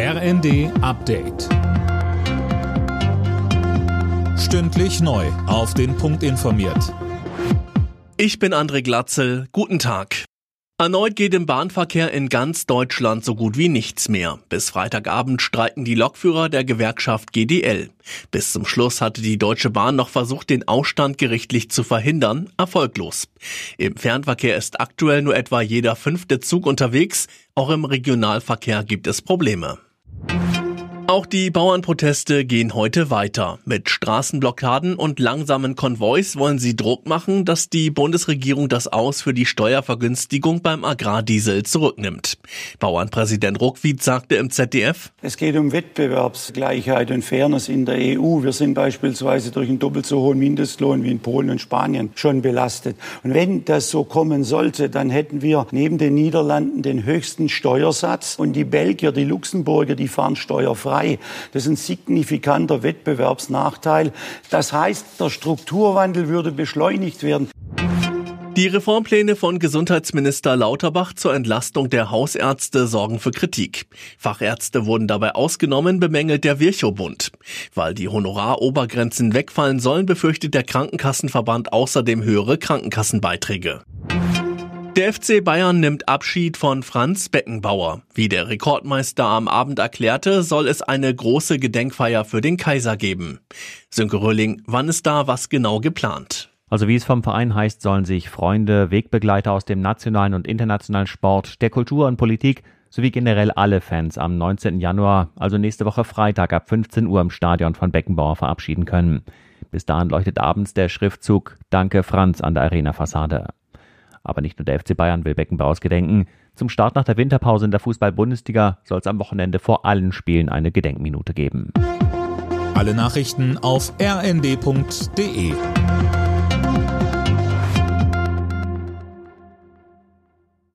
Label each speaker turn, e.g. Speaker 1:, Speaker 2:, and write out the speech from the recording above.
Speaker 1: RND Update. Stündlich neu. Auf den Punkt informiert.
Speaker 2: Ich bin André Glatzel. Guten Tag. Erneut geht im Bahnverkehr in ganz Deutschland so gut wie nichts mehr. Bis Freitagabend streiken die Lokführer der Gewerkschaft GDL. Bis zum Schluss hatte die Deutsche Bahn noch versucht, den Ausstand gerichtlich zu verhindern, erfolglos. Im Fernverkehr ist aktuell nur etwa jeder fünfte Zug unterwegs, auch im Regionalverkehr gibt es Probleme. Auch die Bauernproteste gehen heute weiter. Mit Straßenblockaden und langsamen Konvois wollen sie Druck machen, dass die Bundesregierung das Aus für die Steuervergünstigung beim Agrardiesel zurücknimmt. Bauernpräsident Ruckwied sagte im ZDF,
Speaker 3: Es geht um Wettbewerbsgleichheit und Fairness in der EU. Wir sind beispielsweise durch einen doppelt so hohen Mindestlohn wie in Polen und Spanien schon belastet. Und wenn das so kommen sollte, dann hätten wir neben den Niederlanden den höchsten Steuersatz und die Belgier, die Luxemburger, die fahren steuerfrei frei. Das ist ein signifikanter Wettbewerbsnachteil. Das heißt, der Strukturwandel würde beschleunigt werden.
Speaker 2: Die Reformpläne von Gesundheitsminister Lauterbach zur Entlastung der Hausärzte sorgen für Kritik. Fachärzte wurden dabei ausgenommen, bemängelt der Virchow-Bund. Weil die Honorarobergrenzen wegfallen sollen, befürchtet der Krankenkassenverband außerdem höhere Krankenkassenbeiträge. Der FC Bayern nimmt Abschied von Franz Beckenbauer. Wie der Rekordmeister am Abend erklärte, soll es eine große Gedenkfeier für den Kaiser geben. Sönke Rölling, wann ist da was genau geplant?
Speaker 4: Also wie es vom Verein heißt, sollen sich Freunde, Wegbegleiter aus dem nationalen und internationalen Sport, der Kultur und Politik sowie generell alle Fans am 19. Januar, also nächste Woche Freitag ab 15 Uhr im Stadion von Beckenbauer verabschieden können. Bis dahin leuchtet abends der Schriftzug Danke Franz an der Arena-Fassade. Aber nicht nur der FC Bayern will Beckenbauers gedenken. Zum Start nach der Winterpause in der Fußball-Bundesliga soll es am Wochenende vor allen Spielen eine Gedenkminute geben.
Speaker 1: Alle Nachrichten auf rnd.de